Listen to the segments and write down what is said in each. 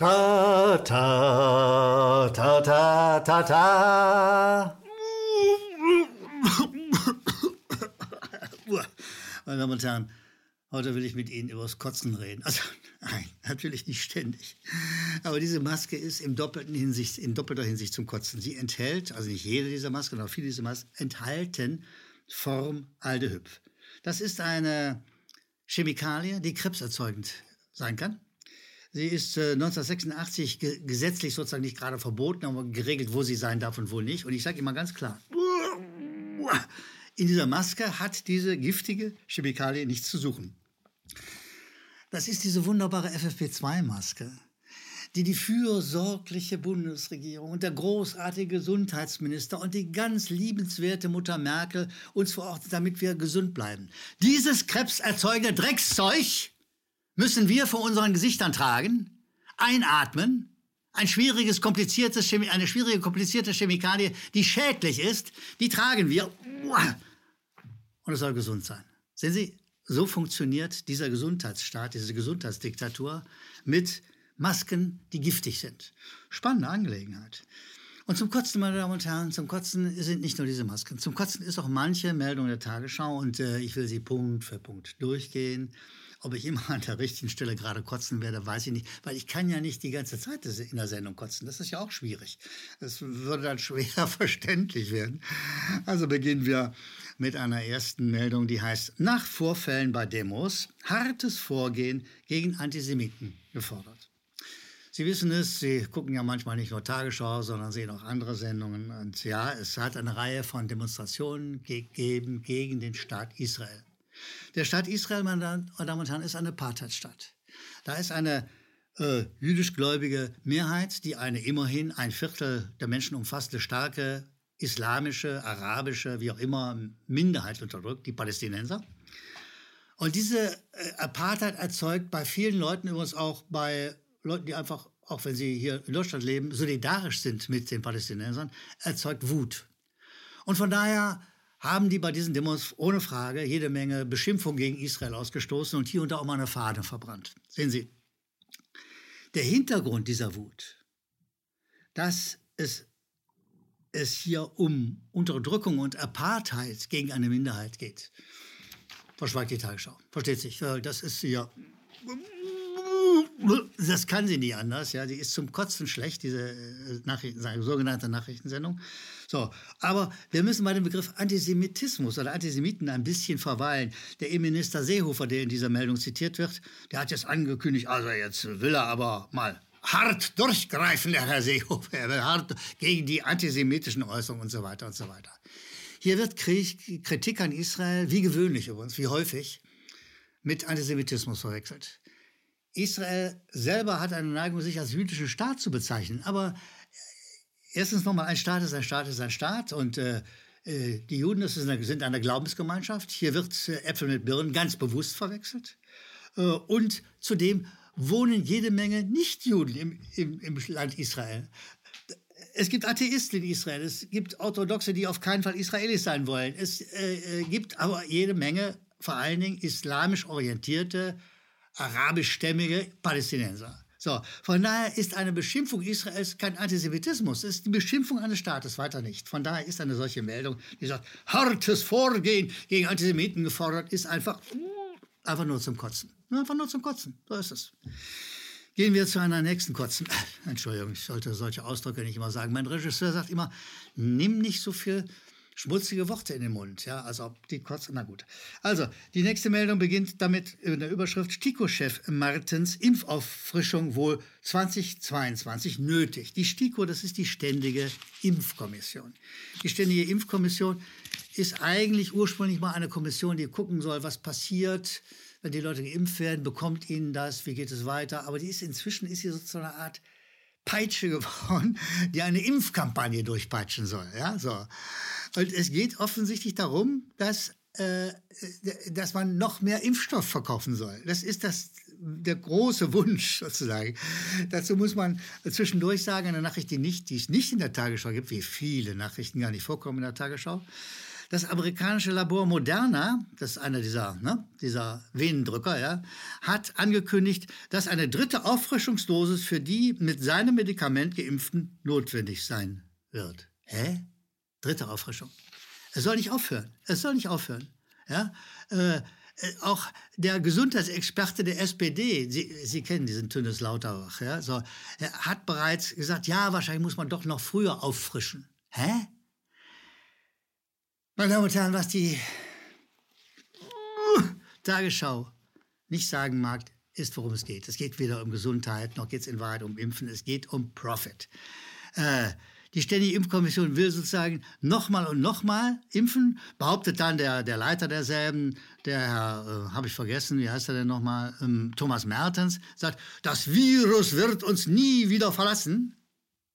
Ta, ta, ta, ta, ta, ta. Meine Damen und Herren, heute will ich mit Ihnen über das Kotzen reden. Also, nein, natürlich nicht ständig. Aber diese Maske ist in, doppelten Hinsicht, in doppelter Hinsicht zum Kotzen. Sie enthält, also nicht jede dieser Masken, sondern viele dieser Masken, enthalten Formaldehyd. Das ist eine Chemikalie, die krebserzeugend sein kann. Sie ist äh, 1986 ge gesetzlich sozusagen nicht gerade verboten, aber geregelt, wo sie sein darf und wo nicht. Und ich sage immer ganz klar, in dieser Maske hat diese giftige Chemikalie nichts zu suchen. Das ist diese wunderbare FFP2-Maske, die die fürsorgliche Bundesregierung und der großartige Gesundheitsminister und die ganz liebenswerte Mutter Merkel uns verordnet, damit wir gesund bleiben. Dieses krebserzeugende Dreckszeug müssen wir vor unseren Gesichtern tragen, einatmen, ein schwieriges, kompliziertes Chemie, eine schwierige, komplizierte Chemikalie, die schädlich ist, die tragen wir. Und es soll gesund sein. Sehen Sie, so funktioniert dieser Gesundheitsstaat, diese Gesundheitsdiktatur mit Masken, die giftig sind. Spannende Angelegenheit. Und zum Kotzen, meine Damen und Herren, zum Kotzen sind nicht nur diese Masken. Zum Kotzen ist auch manche Meldung der Tagesschau und äh, ich will sie Punkt für Punkt durchgehen. Ob ich immer an der richtigen Stelle gerade kotzen werde, weiß ich nicht, weil ich kann ja nicht die ganze Zeit in der Sendung kotzen. Das ist ja auch schwierig. Das würde dann schwer verständlich werden. Also beginnen wir mit einer ersten Meldung, die heißt, nach Vorfällen bei Demos hartes Vorgehen gegen Antisemiten gefordert. Sie wissen es, Sie gucken ja manchmal nicht nur Tagesschau, sondern sehen auch andere Sendungen. Und ja, es hat eine Reihe von Demonstrationen gegeben gegen den Staat Israel. Der Staat Israel, meine Damen und Herren, ist eine Apartheidstaat. Da ist eine äh, jüdischgläubige Mehrheit, die eine immerhin ein Viertel der Menschen umfasste starke islamische, arabische, wie auch immer, Minderheit unterdrückt, die Palästinenser. Und diese äh, Apartheid erzeugt bei vielen Leuten, übrigens auch bei Leuten, die einfach, auch wenn sie hier in Deutschland leben, solidarisch sind mit den Palästinensern, erzeugt Wut. Und von daher haben die bei diesen Demos ohne Frage jede Menge Beschimpfung gegen Israel ausgestoßen und hier und da auch mal eine Fahne verbrannt. Sehen Sie, der Hintergrund dieser Wut, dass es, es hier um Unterdrückung und Apartheid gegen eine Minderheit geht, verschweigt die Tagesschau. Versteht sich, das ist hier das kann sie nie anders, ja. Die ist zum Kotzen schlecht, diese äh, Nachrichten, sogenannte Nachrichtensendung. So, aber wir müssen bei dem Begriff Antisemitismus oder Antisemiten ein bisschen verweilen. Der Innenminister Seehofer, der in dieser Meldung zitiert wird, der hat jetzt angekündigt, also jetzt will er aber mal hart durchgreifen, der Herr Seehofer. Er will hart gegen die antisemitischen Äußerungen und so weiter und so weiter. Hier wird Kritik an Israel, wie gewöhnlich übrigens, wie häufig, mit Antisemitismus verwechselt. Israel selber hat eine Neigung, sich als jüdischen Staat zu bezeichnen. Aber erstens nochmal, ein Staat ist ein Staat ist ein Staat und äh, äh die Juden sind eine Glaubensgemeinschaft. Hier wird äh, Äpfel mit Birnen ganz bewusst verwechselt. Äh, und zudem wohnen jede Menge Nichtjuden im, im, im Land Israel. Es gibt Atheisten in Israel, es gibt Orthodoxe, die auf keinen Fall Israelis sein wollen. Es äh, gibt aber jede Menge, vor allen Dingen islamisch orientierte arabischstämmige Palästinenser. So, von daher ist eine Beschimpfung Israels kein Antisemitismus, es ist die Beschimpfung eines Staates, weiter nicht. Von daher ist eine solche Meldung, die sagt, hartes Vorgehen gegen Antisemiten gefordert, ist einfach, einfach nur zum Kotzen. Einfach nur zum Kotzen, so ist es. Gehen wir zu einer nächsten Kotzen. Entschuldigung, ich sollte solche Ausdrücke nicht immer sagen. Mein Regisseur sagt immer, nimm nicht so viel schmutzige Worte in den Mund. Ja, also ob die kurz, na gut. Also, die nächste Meldung beginnt damit in der Überschrift STIKO-Chef Martens Impfauffrischung wohl 2022 nötig. Die STIKO, das ist die Ständige Impfkommission. Die Ständige Impfkommission ist eigentlich ursprünglich mal eine Kommission, die gucken soll, was passiert, wenn die Leute geimpft werden, bekommt ihnen das, wie geht es weiter. Aber die ist inzwischen ist sie so eine Art Peitsche geworden, die eine Impfkampagne durchpeitschen soll. Ja, so. Und es geht offensichtlich darum, dass, äh, dass man noch mehr Impfstoff verkaufen soll. Das ist das, der große Wunsch sozusagen. Dazu muss man zwischendurch sagen, eine Nachricht, die, nicht, die es nicht in der Tagesschau gibt, wie viele Nachrichten gar nicht vorkommen in der Tagesschau, Das amerikanische Labor Moderna, das ist einer dieser, ne, dieser Venendrücker, ja, hat angekündigt, dass eine dritte Auffrischungsdosis für die mit seinem Medikament Geimpften notwendig sein wird. Hä? Dritte Auffrischung. Es soll nicht aufhören. Es soll nicht aufhören. Ja? Äh, äh auch der Gesundheitsexperte der SPD, Sie, Sie kennen diesen Tünnes Lauterbach, ja, so, er hat bereits gesagt, ja, wahrscheinlich muss man doch noch früher auffrischen. Hä? Meine Damen und Herren, was die Tagesschau nicht sagen mag, ist, worum es geht. Es geht weder um Gesundheit, noch geht es in Wahrheit um Impfen, es geht um Profit. Äh, die Ständige Impfkommission will sozusagen nochmal und nochmal impfen, behauptet dann der, der Leiter derselben, der Herr, äh, habe ich vergessen, wie heißt er denn nochmal, ähm, Thomas Mertens, sagt, das Virus wird uns nie wieder verlassen.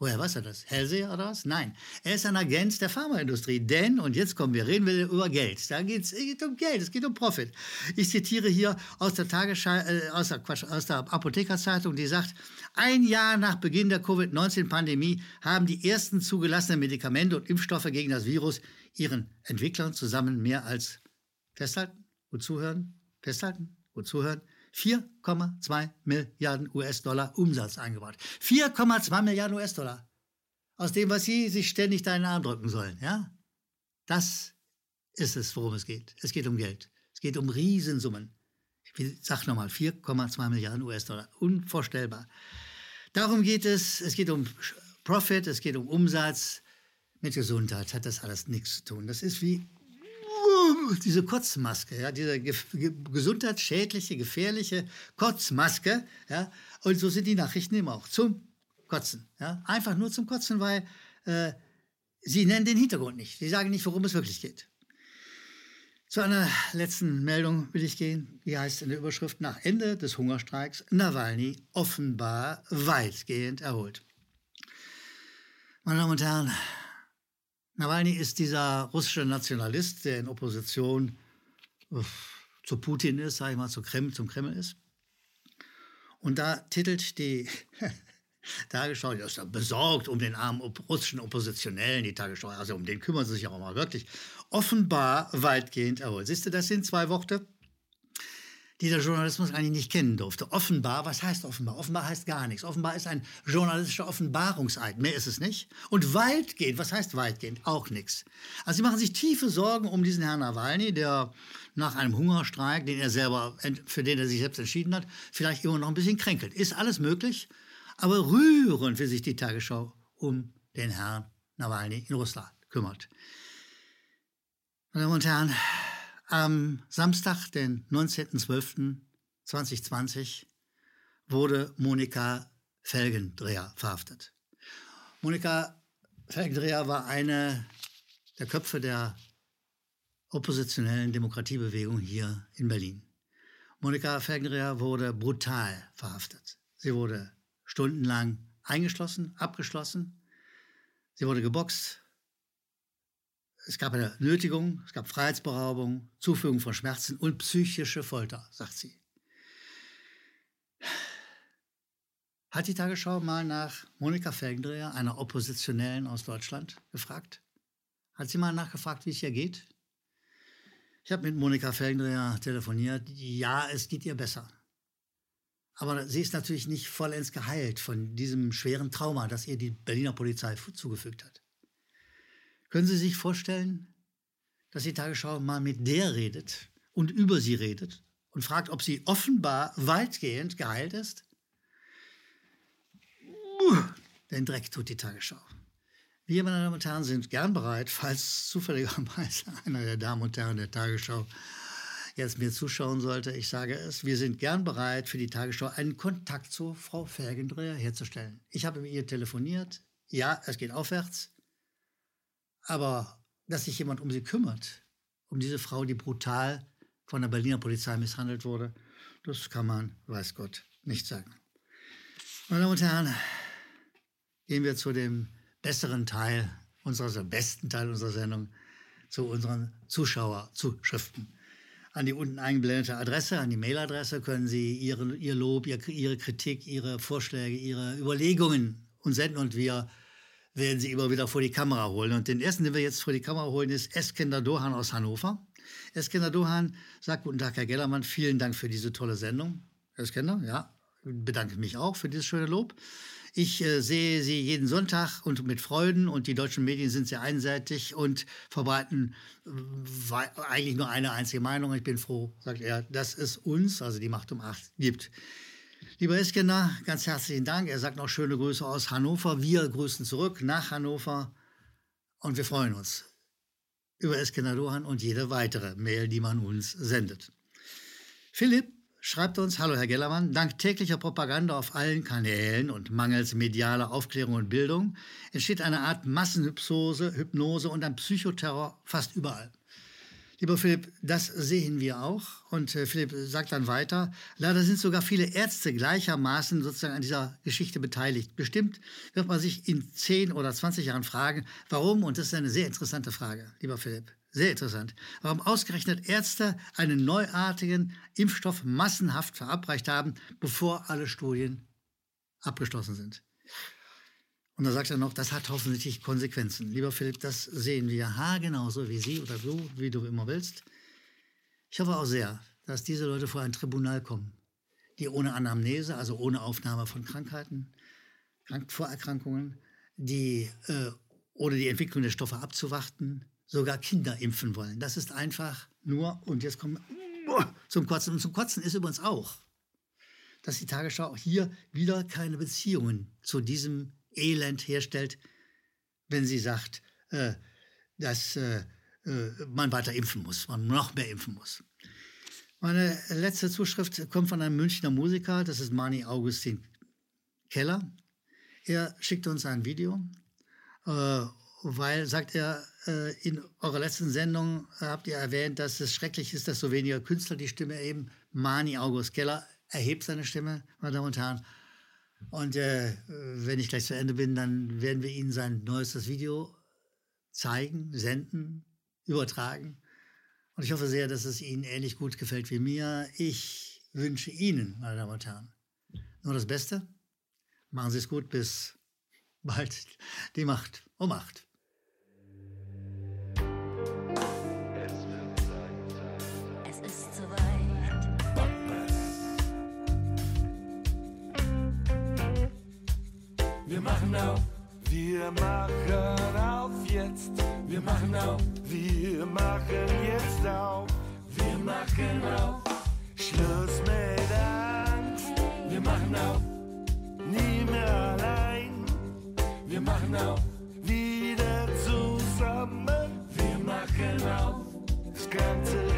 Woher weiß er das? Hellseher oder was? Nein. Er ist ein Agent der Pharmaindustrie. Denn, und jetzt kommen wir, reden wir über Geld. Da es geht um Geld, es geht um Profit. Ich zitiere hier aus der, äh, aus der, Quatsch, aus der Apothekerzeitung, die sagt, ein Jahr nach Beginn der Covid-19-Pandemie haben die ersten zugelassenen Medikamente und Impfstoffe gegen das Virus ihren Entwicklern zusammen mehr als, festhalten, gut zuhören, festhalten, gut zuhören, 4,2 Milliarden US-Dollar Umsatz eingebaut. 4,2 Milliarden US-Dollar. Aus dem, was Sie sich ständig da in den Arm drücken sollen. Ja? Das ist es, worum es geht. Es geht um Geld. Es geht um Riesensummen. Ich sage nochmal, 4,2 Milliarden US-Dollar. Unvorstellbar. Darum geht es. Es geht um Profit, es geht um Umsatz. Mit Gesundheit hat das alles nichts zu tun. Das ist wie diese Kotzmaske, ja, diese ge gesundheitsschädliche, gefährliche Kotzmaske, ja, und so sind die Nachrichten immer auch zum Kotzen, ja, einfach nur zum Kotzen, weil äh, sie nennen den Hintergrund nicht, sie sagen nicht, worum es wirklich geht. Zu einer letzten Meldung will ich gehen, die heißt in der Überschrift nach Ende des Hungerstreiks Nawalny offenbar weitgehend erholt. Meine Damen und Herren, Nawalny ist dieser russische Nationalist, der in Opposition zu Putin ist, sage ich mal, zu Kreml, zum Kreml ist. Und da titelt die Tagesschau, die ist besorgt um den armen russischen Oppositionellen, die Tagesschau, also um den kümmern sie sich auch mal wirklich, offenbar weitgehend erholt. Siehst du, das sind zwei Worte, die der Journalismus eigentlich nicht kennen durfte. Offenbar, was heißt offenbar? Offenbar heißt gar nichts. Offenbar ist ein journalistischer Offenbarungseid. Mehr ist es nicht. Und weitgehend, was heißt weitgehend? Auch nichts. Also sie machen sich tiefe Sorgen um diesen Herrn Nawalny, der nach einem Hungerstreik, den er selber, für den er sich selbst entschieden hat, vielleicht immer noch ein bisschen kränkelt. Ist alles möglich, aber rührend, wie sich die Tagesschau um den Herrn Nawalny in Russland kümmert. Meine Damen und Herren, am Samstag, den 19.12.2020, wurde Monika Felgendreher verhaftet. Monika Felgendreher war eine der Köpfe der oppositionellen Demokratiebewegung hier in Berlin. Monika Felgendreher wurde brutal verhaftet. Sie wurde stundenlang eingeschlossen, abgeschlossen. Sie wurde geboxt, es gab eine Nötigung, es gab Freiheitsberaubung, Zufügung von Schmerzen und psychische Folter, sagt sie. Hat die Tagesschau mal nach Monika Felgendreher, einer Oppositionellen aus Deutschland, gefragt? Hat sie mal nachgefragt, wie es ihr geht? Ich habe mit Monika Felgendreher telefoniert. Ja, es geht ihr besser. Aber sie ist natürlich nicht vollends geheilt von diesem schweren Trauma, das ihr die Berliner Polizei zugefügt hat. Können Sie sich vorstellen, dass die Tagesschau mal mit der redet und über sie redet und fragt, ob sie offenbar weitgehend geheilt ist? Den Dreck tut die Tagesschau. Wir, meine Damen und Herren, sind gern bereit, falls zufälligerweise einer der Damen und Herren der Tagesschau jetzt mir zuschauen sollte, ich sage es, wir sind gern bereit, für die Tagesschau einen Kontakt zu Frau Felgendreher herzustellen. Ich habe mit ihr telefoniert. Ja, es geht aufwärts. Aber dass sich jemand um sie kümmert, um diese Frau, die brutal von der Berliner Polizei misshandelt wurde, das kann man, weiß Gott, nicht sagen. Meine Damen und Herren, gehen wir zu dem besseren Teil unserer, also besten Teil unserer Sendung, zu unseren Zuschauerzuschriften. An die unten eingeblendete Adresse, an die Mailadresse können Sie Ihre, Ihr Lob, Ihre Kritik, Ihre Vorschläge, Ihre Überlegungen uns senden und wir werden sie immer wieder vor die Kamera holen. Und den ersten, den wir jetzt vor die Kamera holen, ist Eskender Dohan aus Hannover. Eskender Dohan sagt, guten Tag, Herr Gellermann, vielen Dank für diese tolle Sendung. Eskender, ja, bedanke mich auch für dieses schöne Lob. Ich äh, sehe sie jeden Sonntag und mit Freuden und die deutschen Medien sind sehr einseitig und verbreiten äh, eigentlich nur eine einzige Meinung. Ich bin froh, sagt er, dass es uns, also die Macht um acht, gibt. Lieber Eskender, ganz herzlichen Dank. Er sagt noch schöne Grüße aus Hannover. Wir grüßen zurück nach Hannover und wir freuen uns über Eskender Dohan und jede weitere Mail, die man uns sendet. Philipp schreibt uns, hallo Herr Gellermann, dank täglicher Propaganda auf allen Kanälen und mangels medialer Aufklärung und Bildung entsteht eine Art Massenhypnose Hypnose und ein Psychoterror fast überall. Lieber Philipp, das sehen wir auch. Und äh, Philipp sagt dann weiter, leider sind sogar viele Ärzte gleichermaßen sozusagen an dieser Geschichte beteiligt. Bestimmt wird man sich in 10 oder 20 Jahren fragen, warum, und das ist eine sehr interessante Frage, lieber Philipp, sehr interessant, warum ausgerechnet Ärzte einen neuartigen Impfstoff massenhaft verabreicht haben, bevor alle Studien abgeschlossen sind. Und da sagt er noch, das hat hoffentlich Konsequenzen. Lieber Philipp, das sehen wir ha genauso wie Sie oder du, wie du immer willst. Ich hoffe auch sehr, dass diese Leute vor ein Tribunal kommen, die ohne Anamnese, also ohne Aufnahme von Krankheiten, Krank Vorerkrankungen, die äh, ohne die Entwicklung der Stoffe abzuwarten, sogar Kinder impfen wollen. Das ist einfach nur, und jetzt kommen wir zum Kotzen. Und zum Kotzen ist übrigens auch, dass die Tagesschau auch hier wieder keine Beziehungen zu diesem Elend herstellt, wenn sie sagt, äh, dass äh, äh, man weiter impfen muss, man noch mehr impfen muss. Meine letzte Zuschrift kommt von einem Münchner Musiker, das ist Mani Augustin Keller. Er schickt uns ein Video, äh, weil, sagt er, äh, in eurer letzten Sendung habt ihr erwähnt, dass es schrecklich ist, dass so weniger Künstler die Stimme erheben. Mani August Keller erhebt seine Stimme, meine Damen und Herren. Und äh, wenn ich gleich zu Ende bin, dann werden wir Ihnen sein neuestes Video zeigen, senden, übertragen. Und ich hoffe sehr, dass es Ihnen ähnlich gut gefällt wie mir. Ich wünsche Ihnen, meine Damen und Herren, nur das Beste. Machen Sie es gut. Bis bald. Die Macht um Macht. Wir machen auf. Wir machen auf jetzt. Wir machen auf. Wir machen jetzt auf. Wir machen auf. Schluss mit Angst. Wir machen auf. Nie mehr allein. Wir machen auf. Wieder zusammen. Wir machen auf. Das Ganze